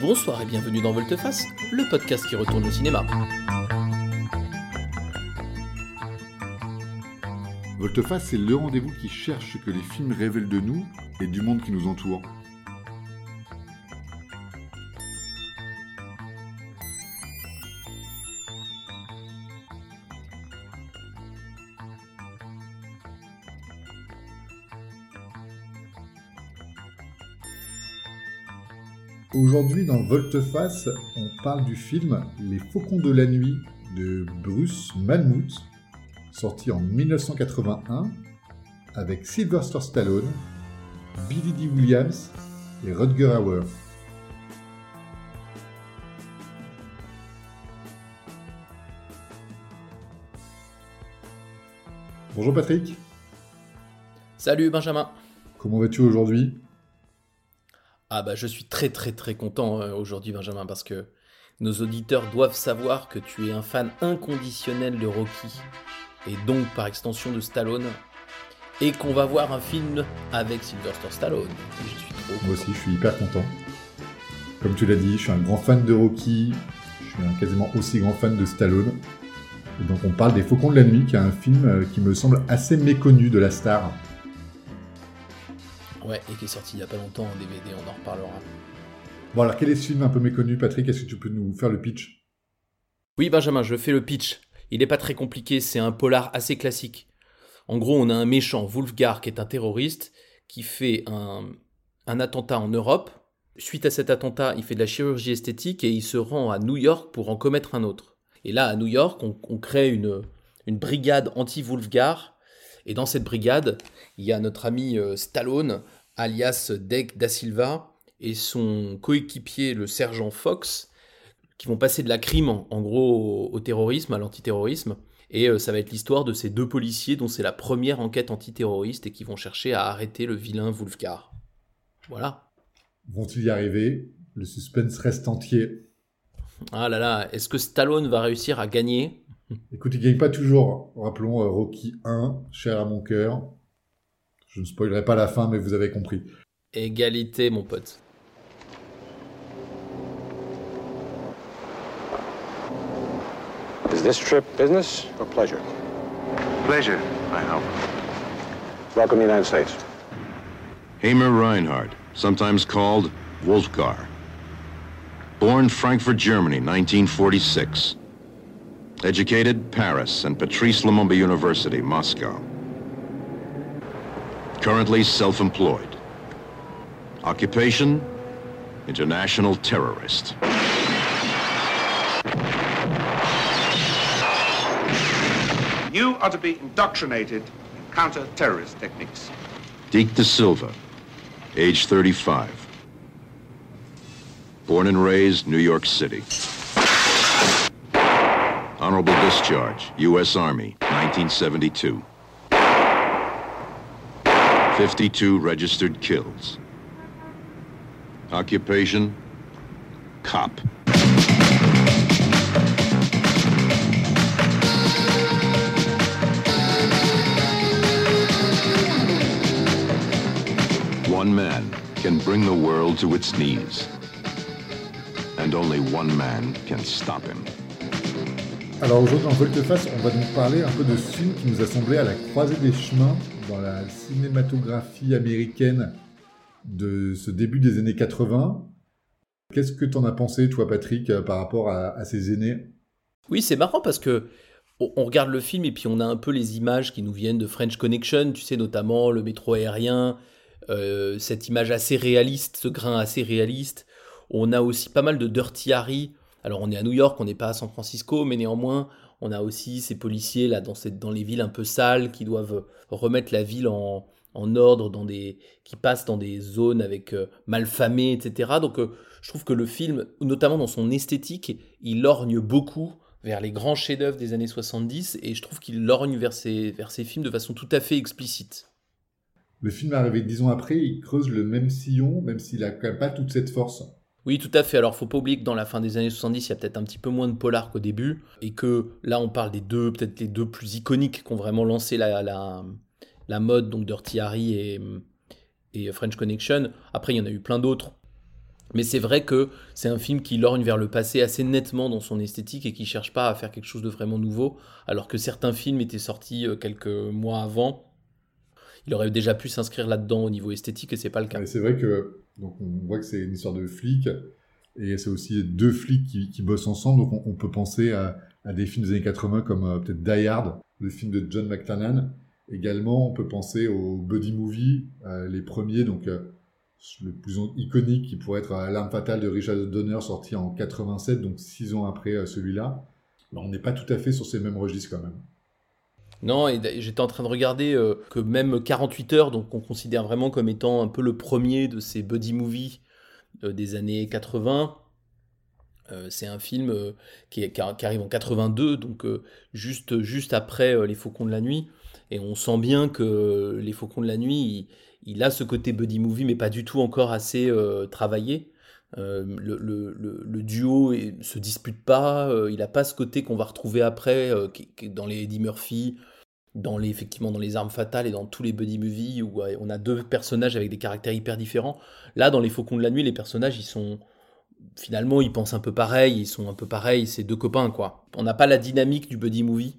Bonsoir et bienvenue dans Volteface, le podcast qui retourne au cinéma. Volteface, c'est le rendez-vous qui cherche ce que les films révèlent de nous et du monde qui nous entoure. Aujourd'hui, dans Volteface, on parle du film Les Faucons de la Nuit de Bruce Malmuth, sorti en 1981 avec Sylvester Stallone, Billy D. Williams et Rutger Hauer. Bonjour Patrick. Salut Benjamin. Comment vas-tu aujourd'hui? Ah bah je suis très très très content euh, aujourd'hui Benjamin parce que nos auditeurs doivent savoir que tu es un fan inconditionnel de Rocky et donc par extension de Stallone et qu'on va voir un film avec Sylvester Stallone. Je suis trop Moi aussi, je suis hyper content. Comme tu l'as dit, je suis un grand fan de Rocky, je suis un quasiment aussi grand fan de Stallone. Et donc on parle des Faucons de la Nuit, qui est un film euh, qui me semble assez méconnu de la star. Ouais, et qui est sorti il y a pas longtemps en DVD, on en reparlera. Bon alors quel est ce film un peu méconnu, Patrick? Est-ce que tu peux nous faire le pitch? Oui Benjamin, je fais le pitch. Il n'est pas très compliqué, c'est un polar assez classique. En gros, on a un méchant, Wolfgar, qui est un terroriste, qui fait un, un attentat en Europe. Suite à cet attentat, il fait de la chirurgie esthétique et il se rend à New York pour en commettre un autre. Et là, à New York, on, on crée une, une brigade anti-Wolfgar. Et dans cette brigade, il y a notre ami euh, Stallone, alias Dec da Silva, et son coéquipier, le sergent Fox, qui vont passer de la crime, en, gros, au, au terrorisme, à l'antiterrorisme. Et euh, ça va être l'histoire de ces deux policiers dont c'est la première enquête antiterroriste et qui vont chercher à arrêter le vilain Wolfgar. Voilà. Vont-ils y arriver? Le suspense reste entier. Ah là là, est-ce que Stallone va réussir à gagner? Écoute, il gagne pas toujours. Rappelons euh, Rocky 1, cher à mon cœur. Je ne spoilerai pas la fin, mais vous avez compris. Égalité, mon pote. Is this trip business or pleasure? Pleasure, I hope. Welcome to the United States. Hamer Reinhardt, sometimes called Wolfgar. Born Frankfurt, Germany, 1946. Educated Paris and Patrice Lumumba University, Moscow. Currently self-employed. Occupation, international terrorist. You are to be indoctrinated in counter-terrorist techniques. Deke De Silva, age 35. Born and raised New York City. Honorable discharge, U.S. Army, 1972. 52 registered kills. Occupation, cop. One man can bring the world to its knees. And only one man can stop him. Alors aujourd'hui, dans Volteface, on va donc parler un peu de ce film qui nous a semblé à la croisée des chemins dans la cinématographie américaine de ce début des années 80. Qu'est-ce que t'en as pensé, toi, Patrick, euh, par rapport à, ces aînés? Oui, c'est marrant parce que on regarde le film et puis on a un peu les images qui nous viennent de French Connection, tu sais, notamment le métro aérien, euh, cette image assez réaliste, ce grain assez réaliste. On a aussi pas mal de Dirty Harry. Alors on est à New York, on n'est pas à San Francisco, mais néanmoins, on a aussi ces policiers là dans, les villes un peu sales qui doivent remettre la ville en, ordre, dans des, qui passent dans des zones avec euh, malfamées, etc. Donc euh, je trouve que le film, notamment dans son esthétique, il lorgne beaucoup vers les grands chefs-d'œuvre des années 70 et je trouve qu'il lorgne vers ces, films de façon tout à fait explicite. Le film arrivé dix ans après, il creuse le même sillon, même s'il a quand même pas toute cette force. Oui, tout à fait. Alors, faut pas oublier que dans la fin des années 70, il y a peut-être un petit peu moins de polar qu'au début, et que là, on parle des deux, peut-être les deux plus iconiques qui ont vraiment lancé la, la, la mode, donc Dirty Harry et, et French Connection. Après, il y en a eu plein d'autres. Mais c'est vrai que c'est un film qui lorgne vers le passé assez nettement dans son esthétique et qui cherche pas à faire quelque chose de vraiment nouveau, alors que certains films étaient sortis euh, quelques mois avant. Il aurait déjà pu s'inscrire là-dedans au niveau esthétique et c'est pas le cas. C'est vrai que donc on voit que c'est une histoire de flics et c'est aussi deux flics qui, bossent ensemble. Donc on, peut penser à, des films des années 80 comme euh, peut-être Die Hard, le film de John McTiernan. Également, on peut penser aux buddy movie, euh, les premiers, donc euh, le plus iconique qui pourrait être euh, L'arme fatale de Richard Donner sorti en 87, donc six ans après celui-là. Ben, on n'est pas tout à fait sur ces mêmes registres quand même. Non, j'étais en train de regarder euh, que même 48 heures, donc on considère vraiment comme étant un peu le premier de ces buddy movies euh, des années 80. Euh, c'est un film qui, arrive en 82, donc juste, juste après Les Faucons de la Nuit. Et on sent bien que Les Faucons de la Nuit, il, il a ce côté buddy movie, mais pas du tout encore assez travaillé. Euh, le, duo ne se dispute pas, euh, il n'a pas ce côté qu'on va retrouver après euh, dans les Eddie Murphy, dans les, effectivement dans les armes fatales et dans tous les buddy movies où on a deux personnages avec des caractères hyper différents. Là, dans Les Faucons de la Nuit, les personnages, ils sont finalement, ils pensent un peu pareil, ils sont un peu pareils, c'est deux copains quoi. On n'a pas la dynamique du buddy movie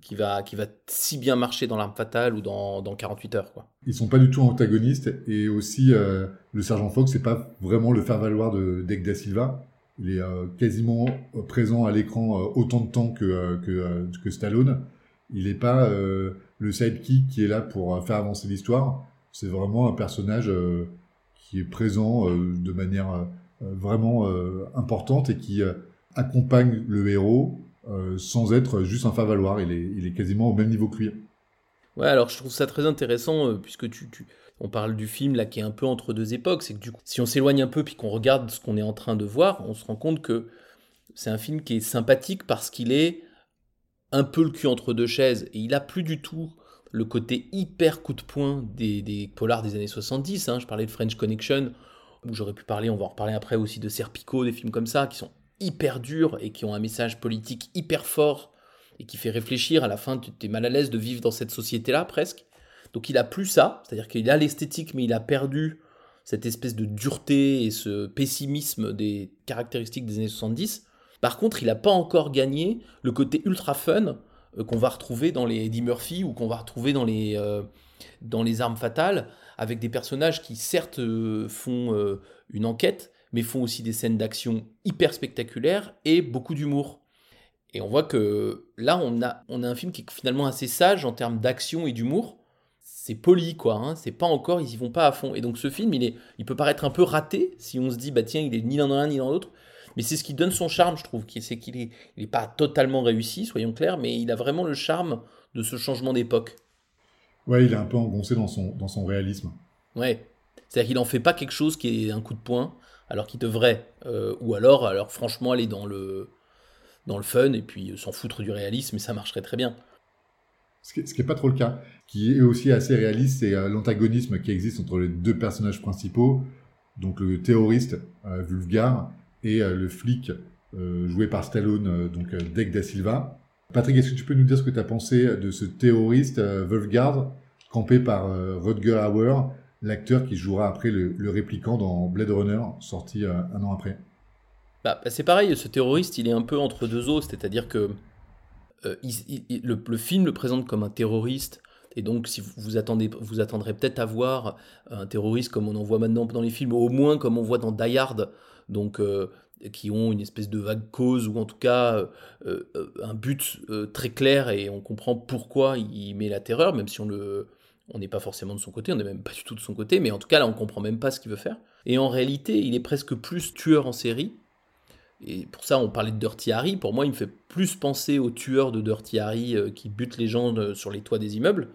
qui va, qui va si bien marcher dans l'arme fatale ou dans, dans 48 heures quoi. Ils sont pas du tout antagonistes et aussi euh, le sergent Fox c'est pas vraiment le faire valoir de Dec da Silva. Il est euh, quasiment euh, présent à l'écran autant de temps que que, que Stallone. Il n'est pas le sidekick qui est là pour faire avancer l'histoire. C'est vraiment un personnage qui est présent de manière vraiment importante et qui accompagne le héros euh, sans être juste un faire valoir. Il est, il est quasiment au même niveau que lui. Ouais, alors je trouve ça très intéressant euh, puisque tu, on parle du film là qui est un peu entre deux époques. C'est que du coup, si on s'éloigne un peu puis qu'on regarde ce qu'on est en train de voir, on se rend compte que c'est un film qui est sympathique parce qu'il est un peu le cul entre deux chaises et il a plus du tout le côté hyper coup de poing des, des polars des années 70. hein. Je parlais de French Connection, où j'aurais pu parler, on va en reparler après aussi de Serpico, des films comme ça qui sont hyper durs et qui ont un message politique hyper fort et qui fait réfléchir. À la fin, tu es mal à l'aise de vivre dans cette société-là, presque. Donc il a plus ça, c'est-à-dire qu'il a l'esthétique, mais il a perdu cette espèce de dureté et ce pessimisme des caractéristiques des années 70. Par contre, il n'a pas encore gagné le côté ultra fun euh, qu'on va retrouver dans les Eddie Murphy ou qu'on va retrouver dans les, euh, dans les Armes Fatales, avec des personnages qui certes euh, font une enquête, mais font aussi des scènes d'action hyper spectaculaires et beaucoup d'humour. Et on voit que là, on a, on a un film qui est finalement assez sage en termes d'action et d'humour. C'est poli, quoi. Hein, c'est pas encore, ils y vont pas à fond. Et donc ce film, il, est, il peut paraître un peu raté si on se dit, bah tiens, il est ni dans l'un ni dans l'autre. Mais c'est ce qui donne son charme, je trouve. C'est qu'il est, il est pas totalement réussi, soyons clairs, mais il a vraiment le charme de ce changement d'époque. Ouais, il est un peu engoncé dans son, dans son réalisme. Ouais. C'est-à-dire qu'il en fait pas quelque chose qui est un coup de poing, alors qu'il devrait. Euh, ou alors, alors franchement, aller dans le, dans le fun et puis euh, s'en foutre du réalisme, et ça marcherait très bien. Ce qui, ce qui est pas trop le cas. Qui est aussi assez réaliste, c'est euh, l'antagonisme qui existe entre les deux personnages principaux, donc le terroriste euh, et le flic joué par Stallone, donc euh, Dec da Silva. Patrick, est-ce que tu peux nous dire ce que tu as pensé de ce terroriste Vulgar, campé par Rutger Hauer, l'acteur qui jouera après le, répliquant dans Blade Runner, sorti euh, un an après. Bah, c'est pareil, ce terroriste, il est un peu entre deux eaux, c'est-à-dire que euh, le, film le présente comme un terroriste, et donc si vous, attendez, vous attendrez peut-être à voir un terroriste comme on en voit maintenant dans les films, au moins comme on voit dans Die Hard, donc euh, qui ont une espèce de vague cause ou en tout cas un but très clair et on comprend pourquoi il met la terreur, même si on le on n'est pas forcément de son côté, on n'est même pas du tout de son côté, mais en tout cas là on comprend même pas ce qu'il veut faire. Et en réalité, il est presque plus tueur en série. Et pour ça, on parlait de Dirty Harry. Pour moi, il me fait plus penser au tueur de Dirty Harry euh, qui bute les gens euh, sur les toits des immeubles.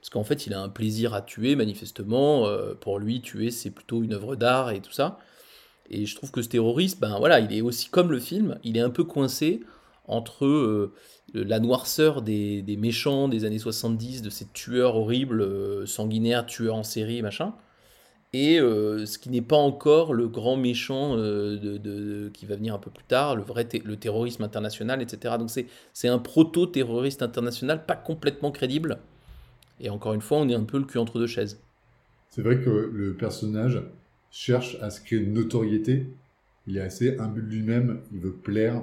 Parce qu'en fait, il a un plaisir à tuer, manifestement. Euh, pour lui, tuer, c'est plutôt une œuvre d'art et tout ça. Et je trouve que ce terroriste, ben voilà, il est aussi comme le film, il est un peu coincé entre la noirceur des, méchants des années 70, de ces tueurs horribles, euh, sanguinaires, tueurs en série, machin, et euh, ce qui n'est pas encore le grand méchant euh, de, qui va venir un peu plus tard, le vrai le terrorisme international, etc. Donc c'est c'est un proto-terroriste international pas complètement crédible. Et encore une fois, on est un peu le cul entre deux chaises. C'est vrai que le personnage cherche à se créer une notoriété. Il est assez imbu de lui-même, il veut plaire.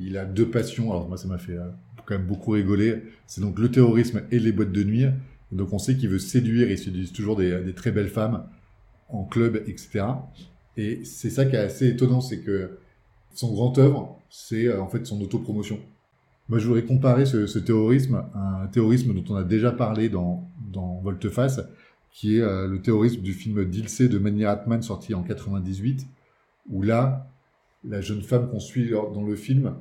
Il a deux passions. Alors moi, ça m'a fait euh, quand même beaucoup rigoler. C'est donc le terrorisme et les boîtes de nuit. donc on sait qu'il veut séduire. Il séduit toujours des, très belles femmes en club, etc. Et c'est ça qui est assez étonnant, c'est que son grand œuvre, c'est euh, en fait son autopromotion. Moi, je voudrais comparer ce, terrorisme à un terrorisme dont on a déjà parlé dans, dans Volteface, qui est euh, le terrorisme du film Dilsey de Mani Ratman sorti en 98, où là, la jeune femme qu'on suit dans le film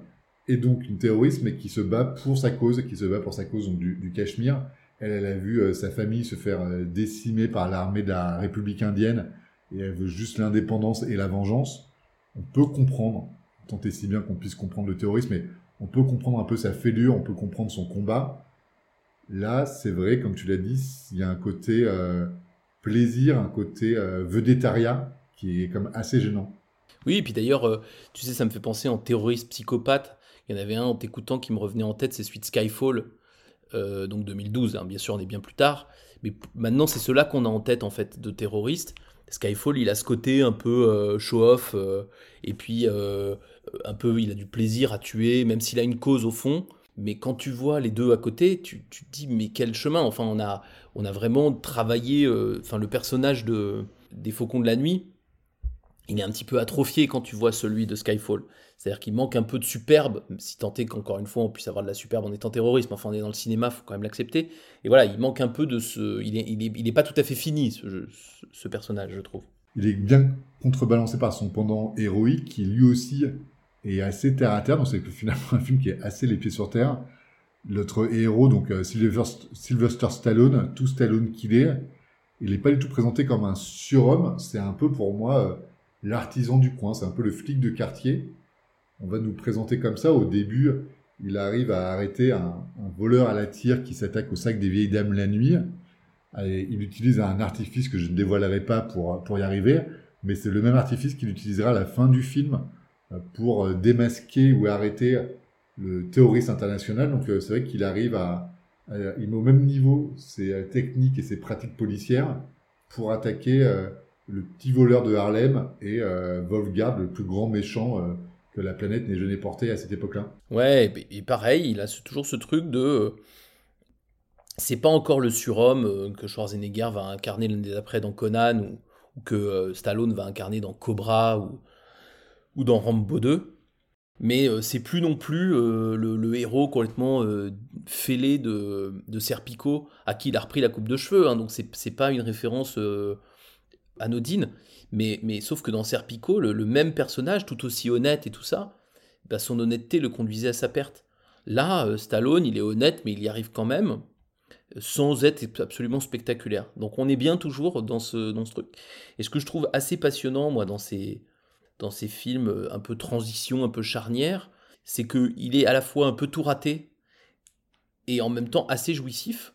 est donc une terroriste, mais qui se bat pour sa cause, qui se bat pour sa cause donc, du, du Cachemire. Elle, elle a vu euh, sa famille se faire euh, décimer par l'armée de la République indienne, et elle veut juste l'indépendance et la vengeance. On peut comprendre, tant et si bien qu'on puisse comprendre le terrorisme, mais on peut comprendre un peu sa fêlure, on peut comprendre son combat. Là, c'est vrai, comme tu l'as dit, il y a un côté euh, plaisir, un côté vedettariat qui est comme assez gênant. Oui, et puis d'ailleurs, tu sais, ça me fait penser en terroriste psychopathe. Il y en avait un en t'écoutant qui me revenait en tête, c'est celui de Skyfall, euh, donc 2012. Hein, bien sûr, on est bien plus tard. Mais maintenant, c'est cela qu'on a en tête, en fait, de terroriste. Skyfall, il a ce côté un peu euh, show-off, euh, et puis un peu, il a du plaisir à tuer, même s'il a une cause au fond. Mais quand tu vois les deux à côté, tu, tu te dis, mais quel chemin? Enfin, on a, on a vraiment travaillé, enfin, le personnage de, des Faucons de la Nuit, il est un petit peu atrophié quand tu vois celui de Skyfall. C'est-à-dire qu'il manque un peu de superbe, si tant est qu'encore une fois on puisse avoir de la superbe en étant terroriste, enfin on est dans le cinéma, faut quand même l'accepter. Et voilà, il manque un peu de ce. Il est, il est, il est pas tout à fait fini, ce, ce, personnage, je trouve. Il est bien contrebalancé par son pendant héroïque, qui lui aussi est assez terre à terre, donc c'est finalement un film qui est assez les pieds sur terre. Notre héros, donc euh, Sylvester, Sylvester Stallone, tout Stallone qu'il est, il n'est pas du tout présenté comme un surhomme, c'est un peu pour moi euh, l'artisan du coin, c'est un peu le flic de quartier. On va nous présenter comme ça. Au début, il arrive à arrêter un, voleur à la tire qui s'attaque au sac des vieilles dames la nuit. Il utilise un artifice que je ne dévoilerai pas pour, pour y arriver, mais c'est le même artifice qu'il utilisera à la fin du film euh, pour euh, démasquer ou arrêter le terroriste international. Donc euh, c'est vrai qu'il arrive à, à, il met au même niveau ses techniques et ses pratiques policières pour attaquer le petit voleur de Harlem et Wolfgard, le plus grand méchant que la planète n'ait jamais porté à cette époque-là. Ouais, et pareil, il a toujours ce truc de. Euh, c'est pas encore le surhomme euh, que Schwarzenegger va incarner l'année d'après dans Conan ou, que euh, Stallone va incarner dans Cobra ou, ou dans Rambo 2. Mais c'est plus non plus le, le, héros complètement fêlé de, de Serpico à qui il a repris la coupe de cheveux. Hein, donc c'est pas une référence anodine, mais, mais sauf que dans Serpico, le, même personnage, tout aussi honnête et tout ça, bah son honnêteté le conduisait à sa perte. Là, euh, Stallone, il est honnête, mais il y arrive quand même, sans être absolument spectaculaire. Donc on est bien toujours dans ce, dans ce truc. Et ce que je trouve assez passionnant, moi, dans ces, dans ces films euh, un peu transition, un peu charnière, c'est qu'il est à la fois un peu tout raté, et en même temps assez jouissif,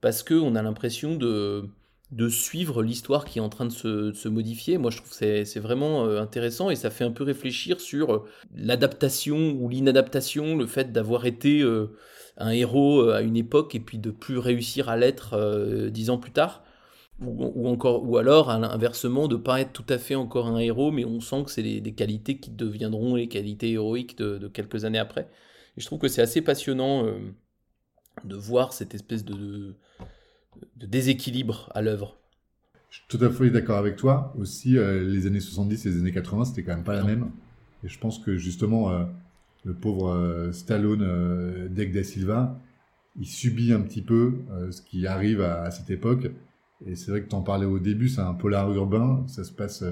parce qu'on a l'impression de de suivre l'histoire qui est en train de se, modifier. Moi, je trouve que c'est vraiment euh, intéressant et ça fait un peu réfléchir sur euh, l'adaptation ou l'inadaptation, le fait d'avoir été euh, un héros à une époque et puis de plus réussir à l'être dix ans plus tard. Ou, encore, ou alors, inversement, de pas être tout à fait encore un héros, mais on sent que c'est des qualités qui deviendront les qualités héroïques de, quelques années après. Et je trouve que c'est assez passionnant de voir cette espèce de de déséquilibre à l'œuvre. Je suis tout à fait d'accord avec toi. Aussi, euh, les années 70 et les années 80, c'était quand même pas la même. Et je pense que justement, euh, le pauvre euh, Stallone euh, Dec da Silva, il subit un petit peu ce qui arrive à, à cette époque. Et c'est vrai que tu en parlais au début, c'est un polar urbain. Ça se passe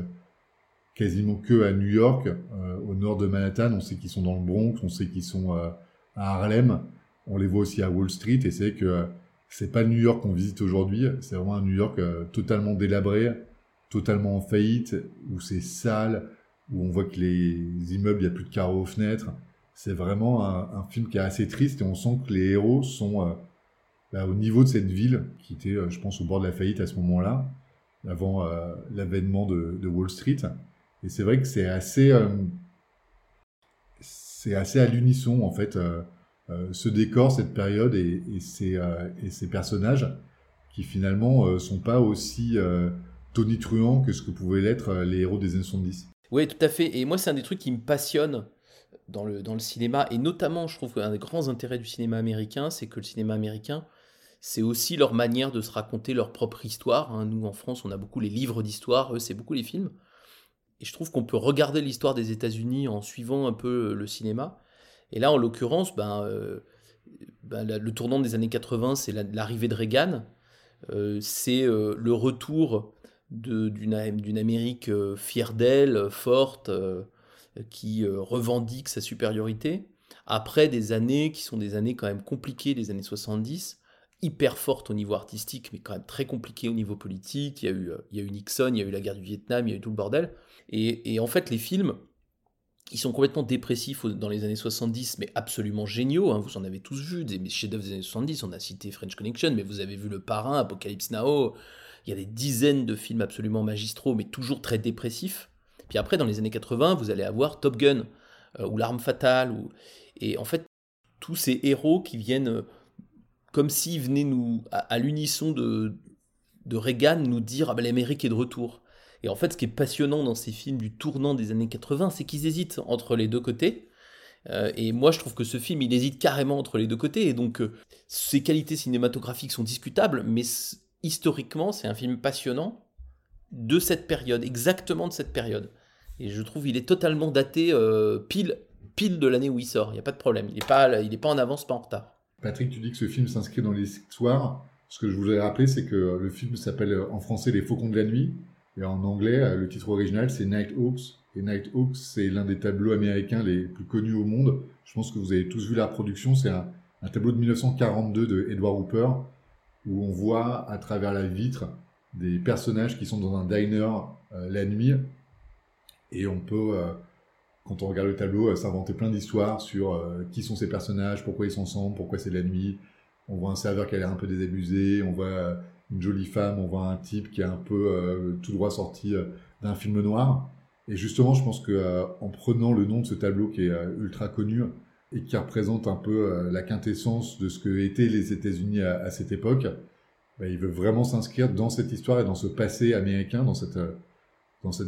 quasiment que à New York, au nord de Manhattan. On sait qu'ils sont dans le Bronx, on sait qu'ils sont à Harlem. On les voit aussi à Wall Street. Et c'est vrai que c'est pas New York qu'on visite aujourd'hui, c'est vraiment un New York euh, totalement délabré, totalement en faillite, où c'est sale, où on voit que les immeubles, il n'y a plus de carreaux aux fenêtres. C'est vraiment un, film qui est assez triste et on sent que les héros sont euh, bah, au niveau de cette ville, qui était, euh, je pense, au bord de la faillite à ce moment-là, avant l'avènement de, de, Wall Street. Et c'est vrai que c'est assez, c'est assez à l'unisson, en fait. Euh, ce décor, cette période et, euh, ces personnages qui finalement euh, sont pas aussi tonitruant que ce que pouvaient l'être les héros des années 70. Oui, tout à fait. Et moi, c'est un des trucs qui me passionne dans le, dans le cinéma. Et notamment, je trouve qu'un des grands intérêts du cinéma américain, c'est que le cinéma américain, c'est aussi leur manière de se raconter leur propre histoire. hein. Nous, en France, on a beaucoup les livres d'histoire, eux, c'est beaucoup les films. Et je trouve qu'on peut regarder l'histoire des États-Unis en suivant un peu le cinéma. Et là, en l'occurrence, ben, euh, ben, le tournant des années 80, c'est la- l'arrivée de Reagan. Euh, c'est euh, le retour d'une Amérique fière d'elle, forte, qui revendique sa supériorité. Après des années qui sont des années quand même compliquées, des années 70, hyper fortes au niveau artistique, mais quand même très compliquées au niveau politique. Il y a eu, Nixon, il y a eu la guerre du Vietnam, il y a eu tout le bordel. Et en fait, les films, ils sont complètement dépressifs dans les années 70, mais absolument géniaux. hein. Vous en avez tous vu, des chefs-d'œuvre des années 70. On a cité French Connection, mais vous avez vu Le Parrain, Apocalypse Now. Il y a des dizaines de films absolument magistraux, mais toujours très dépressifs. Puis après, dans les années 80, vous allez avoir Top Gun, euh, ou L'Arme Fatale. Ou... Et en fait, tous ces héros qui viennent euh, comme s'ils venaient nous, à, à l'unisson de, de Reagan, nous dire Ah ben l'Amérique est de retour. Et en fait, ce qui est passionnant dans ces films du tournant des années 80, c'est qu'ils hésitent entre les deux côtés. Euh, et moi, je trouve que ce film, il hésite carrément entre les deux côtés. Et donc, euh, ses qualités cinématographiques sont discutables, mais historiquement, c'est un film passionnant de cette période, exactement de cette période. Et je trouve qu'il est totalement daté euh, pile, pile de l'année où il sort. Il n'y a pas de problème. Il n'est pas, il pas en avance, pas en retard. Patrick, tu dis que ce film s'inscrit dans l'histoire. Ce que je voulais rappeler, c'est que le film s'appelle en français Les Faucons de la Nuit. Et en anglais, euh, le titre original, c'est Nighthawks. Et Nighthawks, c'est l'un des tableaux américains les plus connus au monde. Je pense que vous avez tous vu la reproduction. C'est un, tableau de 1942 de Edward Hooper, où on voit à travers la vitre des personnages qui sont dans un diner euh, la nuit. Et on peut, euh, quand on regarde le tableau, s'inventer plein d'histoires sur qui sont ces personnages, pourquoi ils sont ensemble, pourquoi c'est la nuit. On voit un serveur qui a l'air un peu désabusé, on voit une jolie femme, on voit un type qui est un peu euh, tout droit sorti euh, d'un film noir. Et justement, je pense que euh, en prenant le nom de ce tableau qui est ultra connu et qui représente un peu la quintessence de ce que étaient les États-Unis à, cette époque, bah, il veut vraiment s'inscrire dans cette histoire et dans ce passé américain, dans cette,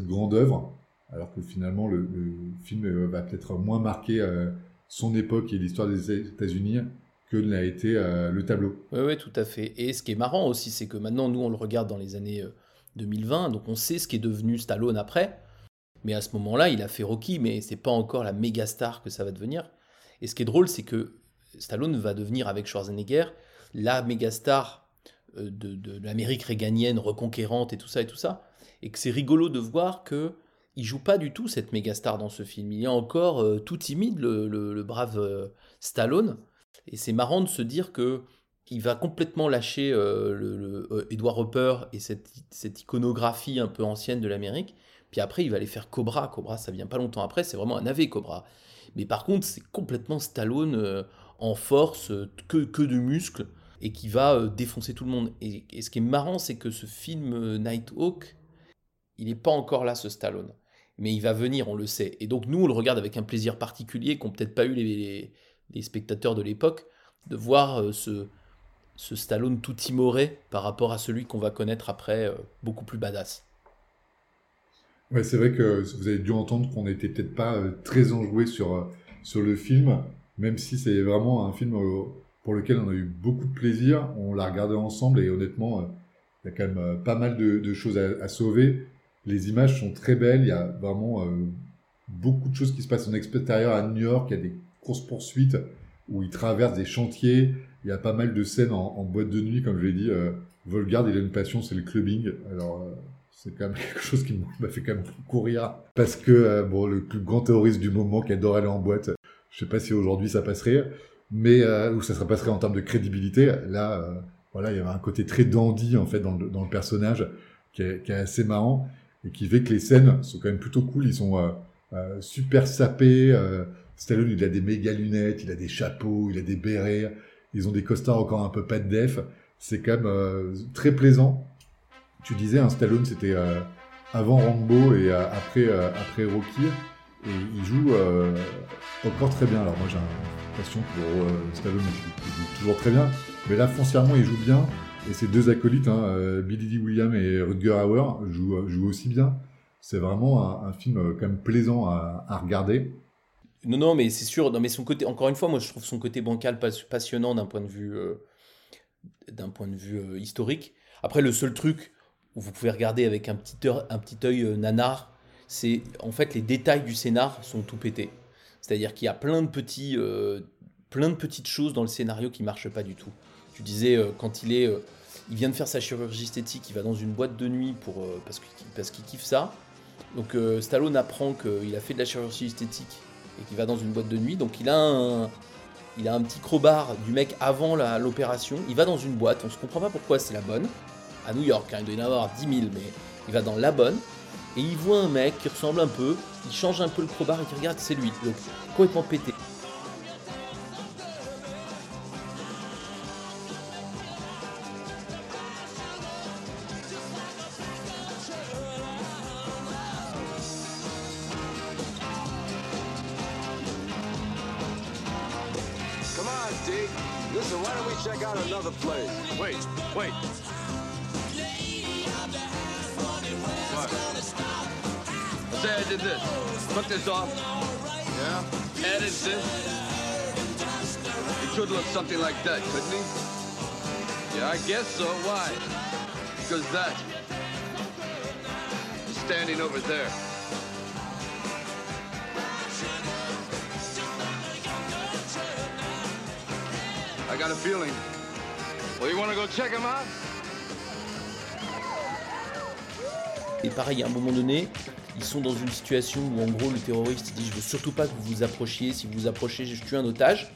grande œuvre, alors que finalement le, le film va peut-être moins marquer son époque et l'histoire des États-Unis que l'a été euh, le tableau. Oui, tout à fait. Et ce qui est marrant aussi, c'est que maintenant, nous, on le regarde dans les années euh, 2020, donc on sait ce qui est devenu Stallone après. Mais à ce moment-là, il a fait Rocky, mais c'est pas encore la méga star que ça va devenir. Et ce qui est drôle, c'est que Stallone va devenir avec Schwarzenegger la méga star euh, de, l'Amérique réganienne reconquérante et tout ça et tout ça. Et que c'est rigolo de voir que il joue pas du tout cette méga star dans ce film. Il est encore euh, tout timide, le, brave euh, Stallone. Et c'est marrant de se dire que il va complètement lâcher euh, le, euh, Edward Hopper et cette, iconographie un peu ancienne de l'Amérique. Puis après, il va aller faire Cobra. Cobra, ça vient pas longtemps après. C'est vraiment un AV Cobra. Mais par contre, c'est complètement Stallone euh, en force, que, que de muscles, et qui va défoncer tout le monde. Et, ce qui est marrant, c'est que ce film Nighthawk, il n'est pas encore là, ce Stallone. Mais il va venir, on le sait. Et donc nous, on le regarde avec un plaisir particulier qu'ont peut-être pas eu les- les spectateurs de l'époque, de voir euh, ce, Stallone tout timoré par rapport à celui qu'on va connaître après, euh, beaucoup plus badass. Ouais, c'est vrai que vous avez dû entendre qu'on n'était peut-être pas euh, très enjoué sur, sur le film, même si c'est vraiment un film pour lequel on a eu beaucoup de plaisir. On l'a regardé ensemble et honnêtement, il y a quand même pas mal de, choses à, sauver. Les images sont très belles, il y a vraiment beaucoup de choses qui se passent en extérieur à New York, il y a des courses-poursuites où ils traversent des chantiers, il y a pas mal de scènes en, boîte de nuit, comme je l'ai dit. Euh, il a une passion, c'est le clubbing. Alors, euh, c'est quand même quelque chose qui m'a fait quand même beaucoup rire. Parce que, euh, bon, le plus grand terroriste du moment qui adore aller en boîte, je sais pas si aujourd'hui ça passerait, mais, euh, ou ça serait passerait en termes de crédibilité. Là, voilà, il y avait un côté très dandy, en fait, dans le, personnage, qui est, qui est assez marrant, et qui fait que les scènes sont quand même plutôt cool. Ils sont super sapés. Stallone, il a des méga lunettes, il a des chapeaux, il a des bérets. Ils ont des costards encore un peu pas de def. C'est quand même euh, très plaisant. Tu disais, un Stallone, c'était euh, avant Rambo et euh, après, après Rocky. Et il joue encore très bien. Alors moi, j'ai une passion pour Stallone, il joue, toujours très bien. Mais là, foncièrement, il joue bien. Et ces deux acolytes, hein, Billy Dee Williams et Rutger Hauer, jouent, aussi bien. C'est vraiment un, film quand même plaisant à regarder. Non, non, mais c'est sûr. Non, mais son côté, encore une fois, moi, je trouve son côté bancal pas- passionnant d'un point de vue, euh, d'un point de vue euh, historique. Après, le seul truc où vous pouvez regarder avec un petit œil, un petit œil euh, nanar, c'est en fait les détails du scénar sont tout pétés. C'est-à-dire qu'il y a plein de petits, plein de petites choses dans le scénario qui marchent pas du tout. Tu disais quand il est, il vient de faire sa chirurgie esthétique, il va dans une boîte de nuit pour parce qu'il parce qu'il kiffe ça. Donc Stallone apprend qu'il a fait de la chirurgie esthétique et qu'il va dans une boîte de nuit. Donc il a un, il a un petit crowbar du mec avant l'opération. Il va dans une boîte, on se comprend pas pourquoi c'est la bonne. À New York, hein, il doit y en avoir 10 000, mais il va dans la bonne. Et il voit un mec qui ressemble un peu, il change un peu le crowbar et qui regarde, c'est lui. Donc complètement pété. Yeah, I guess so. Why? Because that is standing over there. I got a feeling. Well, you want to go check him out? Et pareil, à un moment donné, ils sont dans une situation où en gros le terroriste dit je veux surtout pas que vous vous approchiez, si vous vous approchez je tue un otage.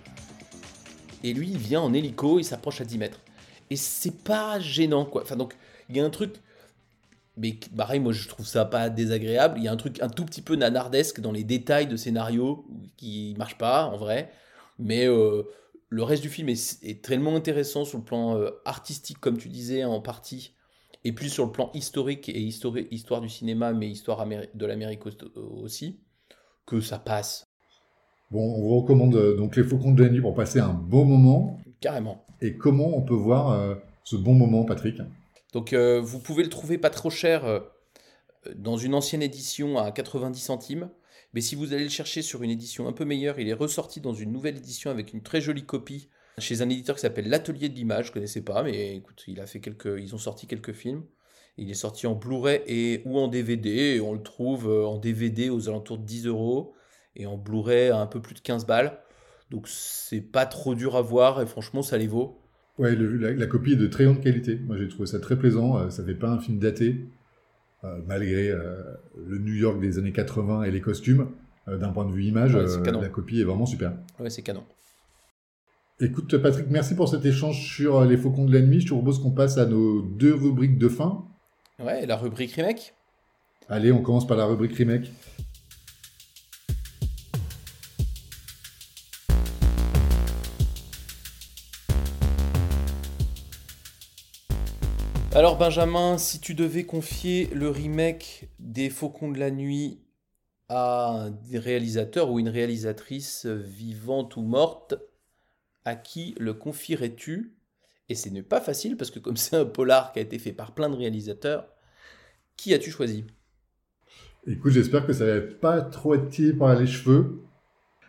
Et lui il vient en hélico, il s'approche à 10 mètres. Et c'est pas gênant quoi. Enfin donc il y a un truc, mais pareil moi je trouve ça pas désagréable. Il y a un truc un tout petit peu nanardesque dans les détails de scénario qui marche pas en vrai. Mais euh, le reste du film est, tellement intéressant sur le plan euh, artistique comme tu disais en partie et plus sur le plan historique et histoire du cinéma, mais histoire de l'Amérique au- aussi, que ça passe Bon, on vous recommande euh, donc Les Faucons de la Nuit pour passer un bon moment. Carrément. Et comment on peut voir euh, ce bon moment, Patrick? Donc euh, vous pouvez le trouver pas trop cher euh, dans une ancienne édition à 90 centimes, mais si vous allez le chercher sur une édition un peu meilleure, il est ressorti dans une nouvelle édition avec une très jolie copie chez un éditeur qui s'appelle l'Atelier de l'Image, je connaissais pas, mais écoute, il a fait quelques, ils ont sorti quelques films. Il est sorti en Blu-ray et ou en DVD, et on le trouve en DVD aux alentours de 10 euros et en Blu-ray à un peu plus de 15 balles. Donc c'est pas trop dur à voir et franchement ça les vaut. Ouais, le- la, la copie est de très grande qualité. Moi, j'ai trouvé ça très plaisant. Euh, ça fait pas un film daté, euh, malgré euh, le New York des années 80 et les costumes. D'un point de vue image, Ouais, la copie est vraiment super. Ouais, c'est canon. Écoute, Patrick, merci pour cet échange sur les Faucons de la Nuit. Je te propose qu'on passe à nos deux rubriques de fin. Ouais, la rubrique remake Allez, on commence par la rubrique remake. Alors Benjamin, si tu devais confier le remake des Faucons de la Nuit à un réalisateur ou une réalisatrice vivante ou morte, à qui le confierais-tu? Et ce n'est pas facile parce que comme c'est un polar qui a été fait par plein de réalisateurs, qui as-tu choisi? Écoute, j'espère que ça va pas trop être tiré par les cheveux.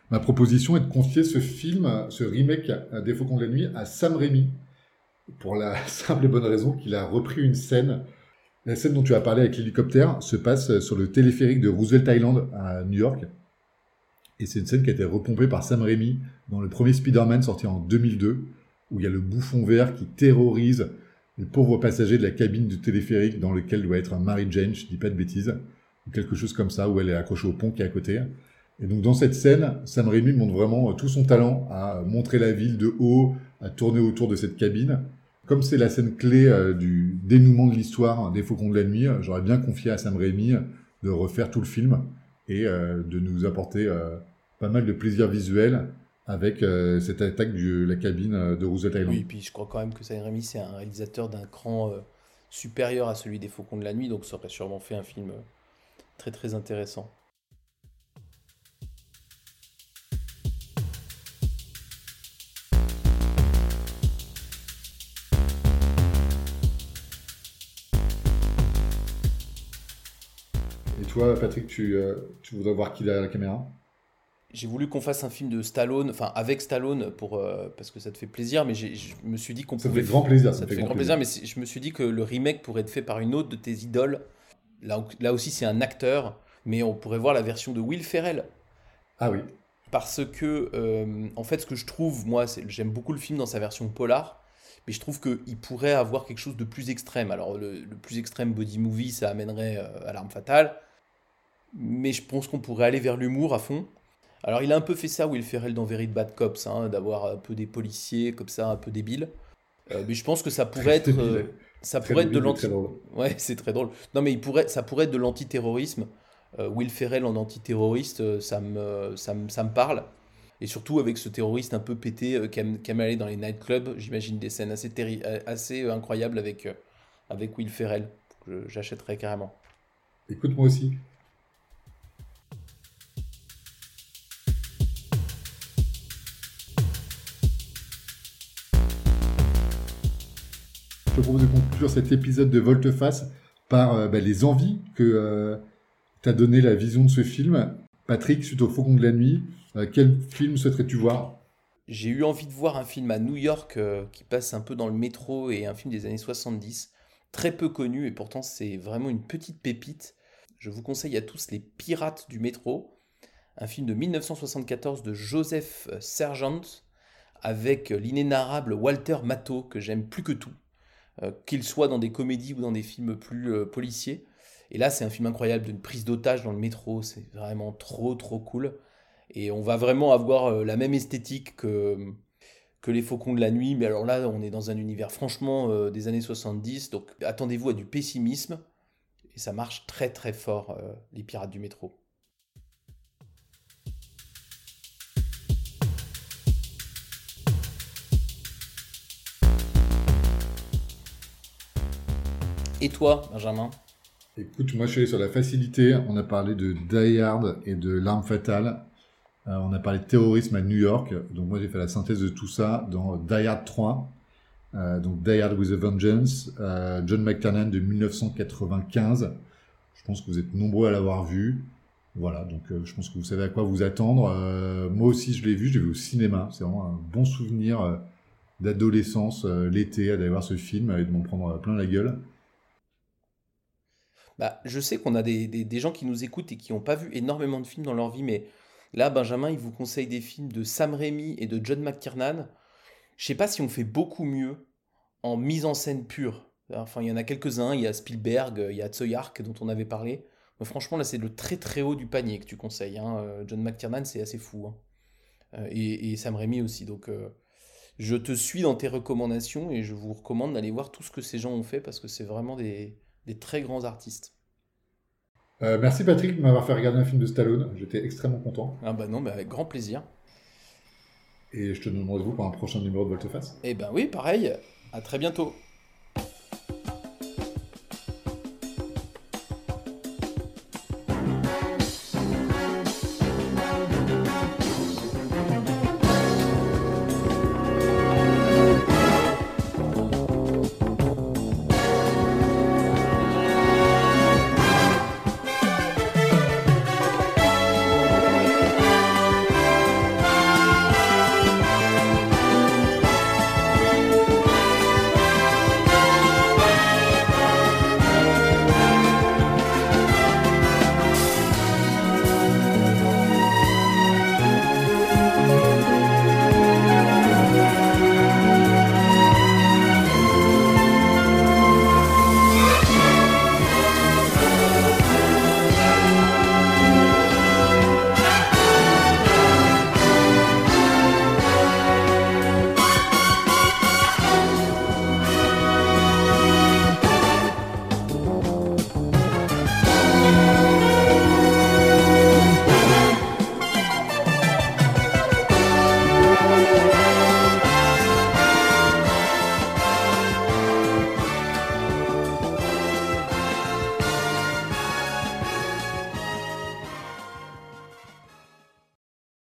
Ma proposition est de confier ce film, ce remake des Faucons de la Nuit, à Sam Raimi. Pour la simple et bonne raison qu'il a repris une scène. La scène dont tu as parlé avec l'hélicoptère se passe sur le téléphérique de Roosevelt Island à New York. Et c'est une scène qui a été repompée par Sam Raimi dans le premier Spider-Man sorti en 2002, où il y a le bouffon vert qui terrorise les pauvres passagers de la cabine du téléphérique dans lequel doit être Mary Jane, je dis pas de bêtises ou quelque chose comme ça, où elle est accrochée au pont qui est à côté. Et donc dans cette scène, Sam Raimi montre vraiment euh, tout son talent à montrer la ville de haut, à tourner autour de cette cabine. Comme c'est la scène clé euh, du dénouement de l'histoire des Faucons de la Nuit, euh, j'aurais bien confié à Sam Raimi de refaire tout le film et euh, de nous apporter euh, pas mal de plaisir visuel avec euh, cette attaque de la cabine euh, de Roosevelt Island. Oui, puis je crois quand même que Sam Raimi c'est un réalisateur d'un cran euh, supérieur à celui des Faucons de la Nuit, donc ça aurait sûrement fait un film euh, très très intéressant. Toi, Patrick, tu, euh, tu voudrais voir qui a la caméra? J'ai voulu qu'on fasse un film de Stallone, enfin avec Stallone, pour, euh, parce que ça te fait plaisir, mais je me suis dit qu'on Ça pouvait. fait grand plaisir. Ça te fait grand plaisir, mais je me suis dit que le remake pourrait être fait par une autre de tes idoles. Là, là aussi, c'est un acteur, mais on pourrait voir la version de Will Ferrell. Ah oui. Parce que, euh, en fait, ce que je trouve, moi, c'est j'aime beaucoup le film dans sa version polar, mais je trouve qu'il pourrait avoir quelque chose de plus extrême. Alors, le, le plus extrême body movie, ça amènerait euh, à l'arme fatale, mais je pense qu'on pourrait aller vers l'humour à fond. Alors, il a un peu fait ça, Will Ferrell, dans Very Bad Cops, hein, d'avoir un peu des policiers comme ça, un peu débiles. Euh, mais je pense que ça pourrait être, euh, ça pourrait être de l'anti. Ouais, c'est très drôle. Non, mais il pourrait, ça pourrait être de l'antiterrorisme. Euh, Will Ferrell en antiterroriste, euh, ça me, ça, me, ça me parle. Et surtout avec ce terroriste un peu pété qui aime, qui aime aller dans les nightclubs, j'imagine des scènes assez, assez incroyables avec, avec Will Ferrell. J'achèterais carrément. Écoute, moi aussi. Je te propose de conclure cet épisode de Volte-Face par euh, bah, les envies que t'as donné la vision de ce film. Patrick, suite au Faucon de la Nuit, euh, quel film souhaiterais-tu voir? J'ai eu envie de voir un film à New York euh, qui passe un peu dans le métro et un film des années 70, très peu connu et pourtant c'est vraiment une petite pépite. Je vous conseille à tous Les Pirates du métro, un film de 1974 de Joseph Sergent avec l'inénarrable Walter Matthau que j'aime plus que tout, euh, qu'il soit dans des comédies ou dans des films plus euh, policiers. Et là, c'est un film incroyable d'une prise d'otage dans le métro, c'est vraiment trop trop cool. Et on va vraiment avoir euh, la même esthétique que, que les Faucons de la Nuit, mais alors là, on est dans un univers franchement des années 70, donc attendez-vous à du pessimisme, et ça marche très très fort, les Pirates du métro. Et toi, Benjamin? Écoute, moi je suis allé sur la facilité. On a parlé de Die Hard et de L'arme fatale. Euh, on a parlé de terrorisme à New York. Donc moi j'ai fait la synthèse de tout ça dans Die Hard 3. Euh, donc Die Hard with a Vengeance. euh, John McTiernan de 1995. Je pense que vous êtes nombreux à l'avoir vu. Voilà, donc je pense que vous savez à quoi vous attendre. Moi aussi je l'ai vu, je l'ai vu au cinéma. C'est vraiment un bon souvenir d'adolescence, l'été, d'aller voir ce film et de m'en prendre plein la gueule. Bah, je sais qu'on a des, des- gens qui nous écoutent et qui n'ont pas vu énormément de films dans leur vie, mais là, Benjamin, il vous conseille des films de Sam Raimi et de John McTiernan. Je sais pas si on fait beaucoup mieux en mise en scène pure. Enfin, il y en a quelques-uns, il y a Spielberg, il y a Tsuyark dont on avait parlé. Mais franchement, là, c'est le très très haut du panier que tu conseilles. hein. Euh, John McTiernan, c'est assez fou. hein. Euh, et, et Sam Raimi aussi. Donc, euh, je te suis dans tes recommandations et je vous recommande d'aller voir tout ce que ces gens ont fait parce que c'est vraiment des, des très grands artistes. Euh, merci Patrick de m'avoir fait regarder un film de Stallone. J'étais extrêmement content. Ah bah non, mais avec grand plaisir. Et je te donne rendez-vous pour un prochain numéro de Volteface. Eh ben oui, pareil. À très bientôt.